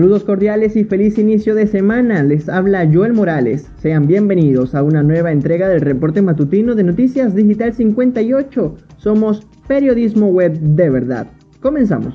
Saludos cordiales y feliz inicio de semana. Les habla Joel Morales. Sean bienvenidos a una nueva entrega del reporte matutino de Noticias Digital 58. Somos periodismo web de verdad. Comenzamos.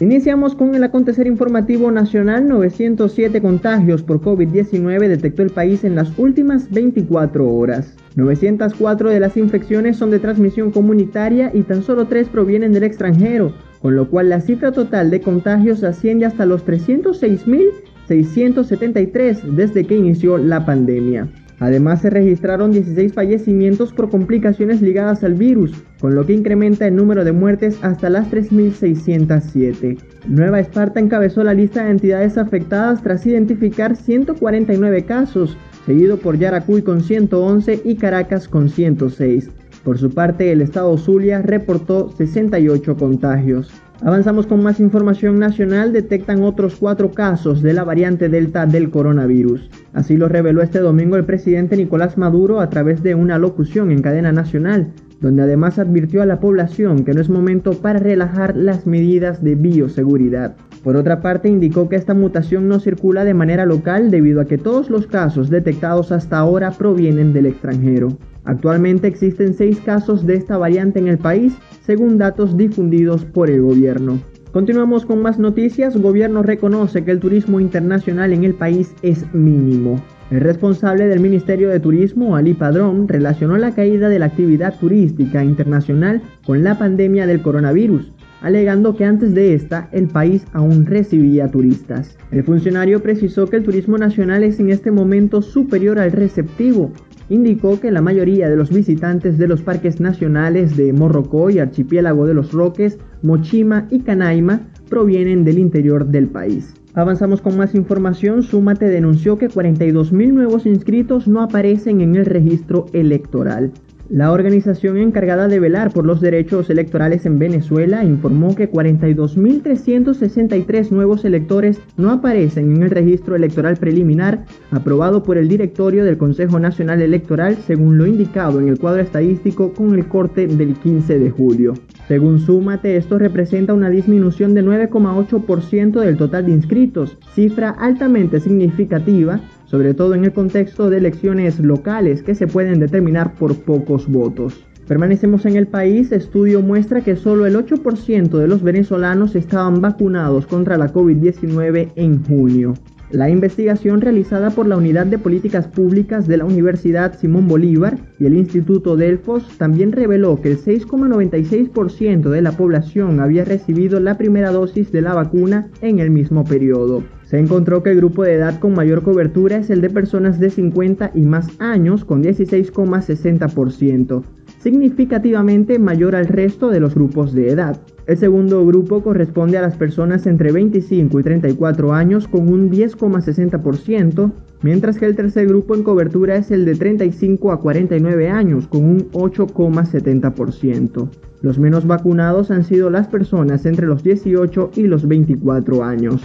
Iniciamos con el acontecer informativo nacional. 907 contagios por COVID-19 detectó el país en las últimas 24 horas. 904 de las infecciones son de transmisión comunitaria y tan solo 3 provienen del extranjero con lo cual la cifra total de contagios asciende hasta los 306.673 desde que inició la pandemia. Además se registraron 16 fallecimientos por complicaciones ligadas al virus, con lo que incrementa el número de muertes hasta las 3.607. Nueva Esparta encabezó la lista de entidades afectadas tras identificar 149 casos, seguido por Yaracuy con 111 y Caracas con 106. Por su parte, el estado Zulia reportó 68 contagios. Avanzamos con más información nacional. Detectan otros cuatro casos de la variante Delta del coronavirus. Así lo reveló este domingo el presidente Nicolás Maduro a través de una locución en cadena nacional, donde además advirtió a la población que no es momento para relajar las medidas de bioseguridad. Por otra parte, indicó que esta mutación no circula de manera local debido a que todos los casos detectados hasta ahora provienen del extranjero. Actualmente existen seis casos de esta variante en el país, según datos difundidos por el gobierno. Continuamos con más noticias. Gobierno reconoce que el turismo internacional en el país es mínimo. El responsable del Ministerio de Turismo, Ali Padrón, relacionó la caída de la actividad turística internacional con la pandemia del coronavirus, alegando que antes de esta el país aún recibía turistas. El funcionario precisó que el turismo nacional es en este momento superior al receptivo, indicó que la mayoría de los visitantes de los parques nacionales de Morrocoy, Archipiélago de los Roques, Mochima y Canaima provienen del interior del país. Avanzamos con más información. Súmate denunció que 42.000 nuevos inscritos no aparecen en el registro electoral. La organización encargada de velar por los derechos electorales en Venezuela informó que 42.363 nuevos electores no aparecen en el registro electoral preliminar aprobado por el directorio del Consejo Nacional Electoral según lo indicado en el cuadro estadístico con el corte del 15 de julio. Según Súmate, esto representa una disminución de 9,8% del total de inscritos, cifra altamente significativa sobre todo en el contexto de elecciones locales que se pueden determinar por pocos votos. Permanecemos en el país, estudio muestra que solo el 8% de los venezolanos estaban vacunados contra la COVID-19 en junio. La investigación realizada por la Unidad de Políticas Públicas de la Universidad Simón Bolívar y el Instituto Delfos también reveló que el 6,96% de la población había recibido la primera dosis de la vacuna en el mismo periodo. Se encontró que el grupo de edad con mayor cobertura es el de personas de 50 y más años con 16,60%, significativamente mayor al resto de los grupos de edad. El segundo grupo corresponde a las personas entre 25 y 34 años con un 10,60%, mientras que el tercer grupo en cobertura es el de 35 a 49 años con un 8,70%. Los menos vacunados han sido las personas entre los 18 y los 24 años.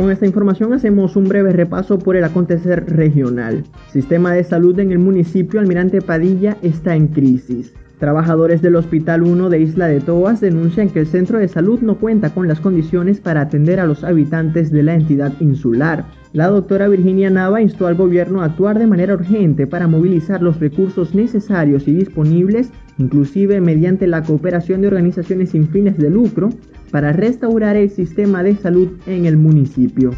Con esta información hacemos un breve repaso por el acontecer regional. Sistema de salud en el municipio Almirante Padilla está en crisis. Trabajadores del Hospital 1 de Isla de Toas denuncian que el centro de salud no cuenta con las condiciones para atender a los habitantes de la entidad insular. La doctora Virginia Nava instó al gobierno a actuar de manera urgente para movilizar los recursos necesarios y disponibles, inclusive mediante la cooperación de organizaciones sin fines de lucro, para restaurar el sistema de salud en el municipio.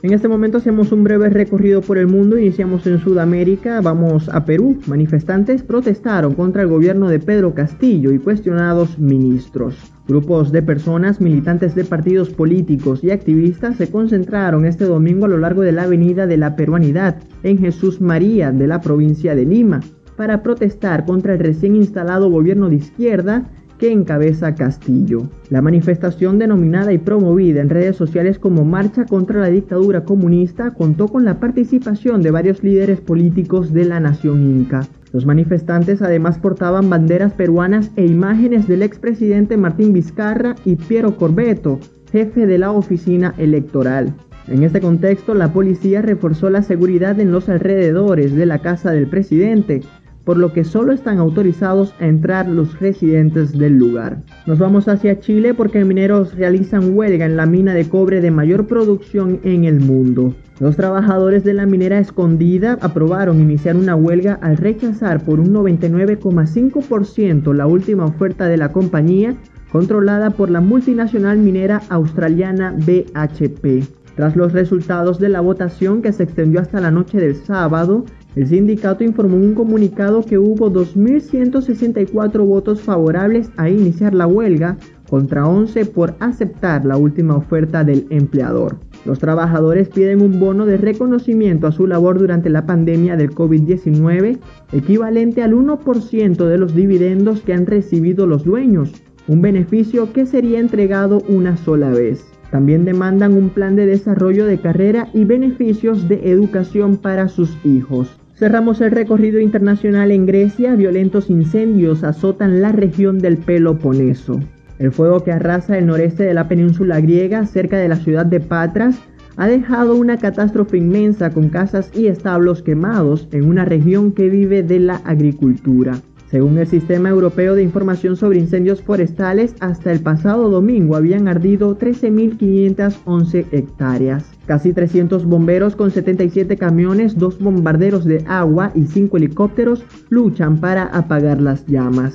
En este momento hacemos un breve recorrido por el mundo, iniciamos en Sudamérica, vamos a Perú. Manifestantes protestaron contra el gobierno de Pedro Castillo y cuestionados ministros. Grupos de personas, militantes de partidos políticos y activistas se concentraron este domingo a lo largo de la Avenida de la Peruanidad en Jesús María de la provincia de Lima para protestar contra el recién instalado gobierno de izquierda que encabeza Castillo. La manifestación denominada y promovida en redes sociales como Marcha contra la Dictadura Comunista contó con la participación de varios líderes políticos de la nación inca. Los manifestantes además portaban banderas peruanas e imágenes del expresidente Martín Vizcarra y Piero Corbeto, jefe de la oficina electoral. En este contexto, la policía reforzó la seguridad en los alrededores de la casa del presidente, por lo que solo están autorizados a entrar los residentes del lugar. Nos vamos hacia Chile porque mineros realizan huelga en la mina de cobre de mayor producción en el mundo. Los trabajadores de la minera escondida aprobaron iniciar una huelga al rechazar por un 99,5% la última oferta de la compañía controlada por la multinacional minera australiana BHP. Tras los resultados de la votación que se extendió hasta la noche del sábado, el sindicato informó en un comunicado que hubo 2.164 votos favorables a iniciar la huelga contra 11 por aceptar la última oferta del empleador. Los trabajadores piden un bono de reconocimiento a su labor durante la pandemia del COVID-19 equivalente al 1% de los dividendos que han recibido los dueños, un beneficio que sería entregado una sola vez. También demandan un plan de desarrollo de carrera y beneficios de educación para sus hijos. Cerramos el recorrido internacional en Grecia. Violentos incendios azotan la región del Peloponeso. El fuego que arrasa el noreste de la península griega, cerca de la ciudad de Patras, ha dejado una catástrofe inmensa con casas y establos quemados en una región que vive de la agricultura. Según el Sistema Europeo de Información sobre Incendios Forestales, hasta el pasado domingo habían ardido 13.511 hectáreas. Casi 300 bomberos con 77 camiones, dos bombarderos de agua y 5 helicópteros luchan para apagar las llamas.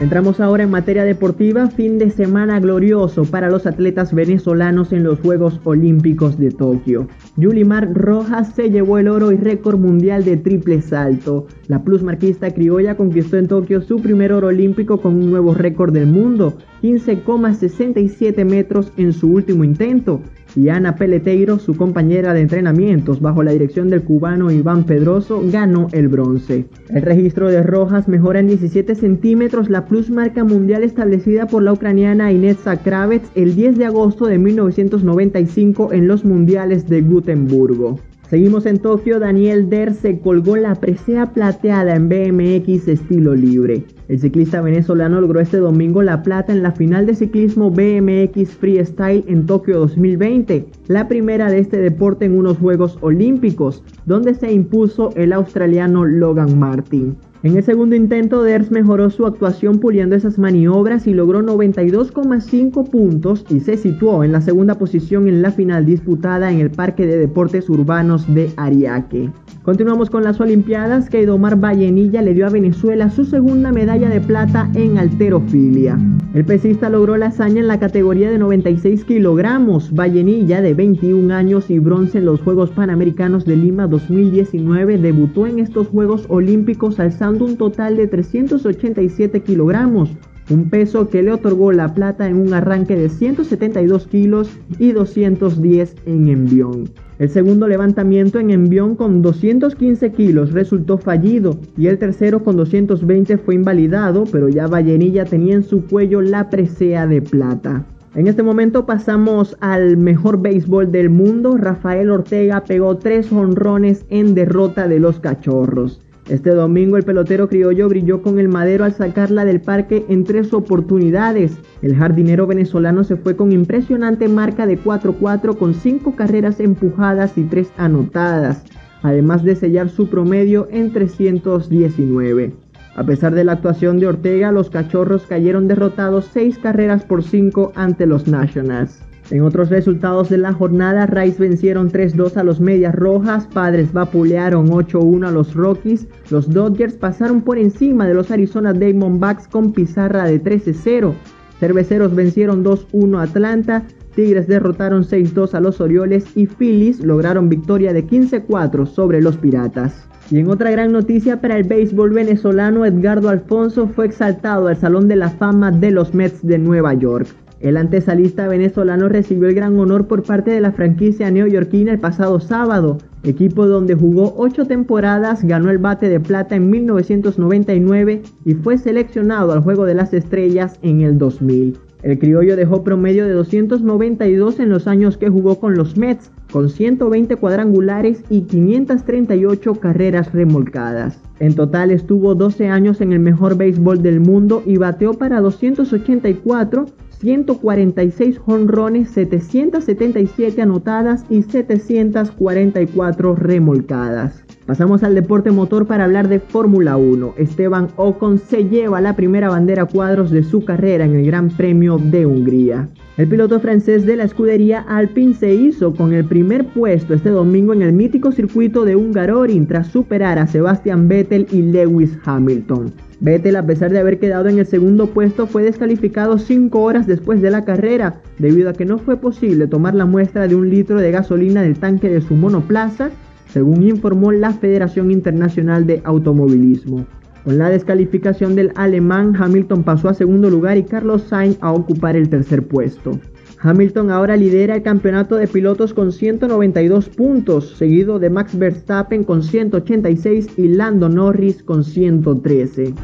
Entramos ahora en materia deportiva, fin de semana glorioso para los atletas venezolanos en los Juegos Olímpicos de Tokio. Yulimar Rojas se llevó el oro y récord mundial de triple salto. La plusmarquista criolla conquistó en Tokio su primer oro olímpico con un nuevo récord del mundo, 15,67 metros en su último intento y Ana Peleteiro, su compañera de entrenamientos bajo la dirección del cubano Iván Pedroso, ganó el bronce. El registro de Rojas mejora en 17 centímetros la plus marca mundial establecida por la ucraniana Inetza Kravets el 10 de agosto de 1995 en los mundiales de Gutenburgo. Seguimos en Tokio, Daniel Der se colgó la presea plateada en BMX estilo libre. El ciclista venezolano logró este domingo la plata en la final de ciclismo BMX Freestyle en Tokio 2020, la primera de este deporte en unos Juegos Olímpicos, donde se impuso el australiano Logan Martin. En el segundo intento, Ders mejoró su actuación puliendo esas maniobras y logró 92,5 puntos y se situó en la segunda posición en la final disputada en el Parque de Deportes Urbanos de Ariake. Continuamos con las Olimpiadas, que Domar Vallenilla le dio a Venezuela su segunda medalla de plata en alterofilia. El pesista logró la hazaña en la categoría de 96 kilogramos. Vallenilla, de 21 años y bronce en los Juegos Panamericanos de Lima 2019, debutó en estos Juegos Olímpicos alzando un total de 387 kilogramos, un peso que le otorgó la plata en un arranque de 172 kilos y 210 en envión. El segundo levantamiento en envión con 215 kilos resultó fallido y el tercero con 220 fue invalidado, pero ya Vallenilla tenía en su cuello la presea de plata. En este momento pasamos al mejor béisbol del mundo. Rafael Ortega pegó tres honrones en derrota de los cachorros. Este domingo el pelotero criollo brilló con el madero al sacarla del parque en tres oportunidades. El jardinero venezolano se fue con impresionante marca de 4-4 con 5 carreras empujadas y 3 anotadas, además de sellar su promedio en 319. A pesar de la actuación de Ortega, los cachorros cayeron derrotados 6 carreras por 5 ante los Nationals. En otros resultados de la jornada, Rice vencieron 3-2 a los Medias Rojas, Padres vapulearon 8-1 a los Rockies, los Dodgers pasaron por encima de los Arizona Diamondbacks con pizarra de 13-0, Cerveceros vencieron 2-1 a Atlanta, Tigres derrotaron 6-2 a los Orioles y Phillies lograron victoria de 15-4 sobre los Piratas. Y en otra gran noticia para el béisbol venezolano, Edgardo Alfonso fue exaltado al Salón de la Fama de los Mets de Nueva York. El antesalista venezolano recibió el gran honor por parte de la franquicia neoyorquina el pasado sábado, equipo donde jugó ocho temporadas, ganó el bate de plata en 1999 y fue seleccionado al Juego de las Estrellas en el 2000. El criollo dejó promedio de 292 en los años que jugó con los Mets, con 120 cuadrangulares y 538 carreras remolcadas. En total estuvo 12 años en el mejor béisbol del mundo y bateó para 284 146 jonrones, 777 anotadas y 744 remolcadas. Pasamos al deporte motor para hablar de Fórmula 1. Esteban Ocon se lleva la primera bandera cuadros de su carrera en el Gran Premio de Hungría. El piloto francés de la escudería Alpine se hizo con el primer puesto este domingo en el mítico circuito de Hungaroring tras superar a Sebastian Vettel y Lewis Hamilton. Vettel, a pesar de haber quedado en el segundo puesto, fue descalificado cinco horas después de la carrera, debido a que no fue posible tomar la muestra de un litro de gasolina del tanque de su monoplaza según informó la Federación Internacional de Automovilismo. Con la descalificación del alemán, Hamilton pasó a segundo lugar y Carlos Sainz a ocupar el tercer puesto. Hamilton ahora lidera el campeonato de pilotos con 192 puntos, seguido de Max Verstappen con 186 y Lando Norris con 113.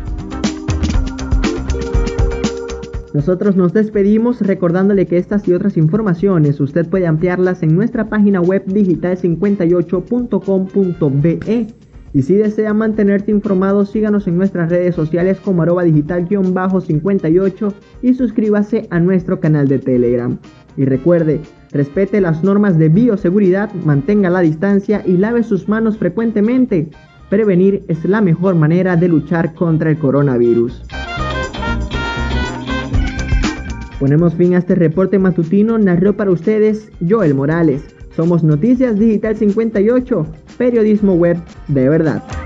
Nosotros nos despedimos recordándole que estas y otras informaciones usted puede ampliarlas en nuestra página web digital58.com.be. Y si desea mantenerte informado, síganos en nuestras redes sociales como arroba digital-58 y suscríbase a nuestro canal de Telegram. Y recuerde, respete las normas de bioseguridad, mantenga la distancia y lave sus manos frecuentemente. Prevenir es la mejor manera de luchar contra el coronavirus. Ponemos fin a este reporte matutino, narró para ustedes Joel Morales. Somos Noticias Digital 58, periodismo web de verdad.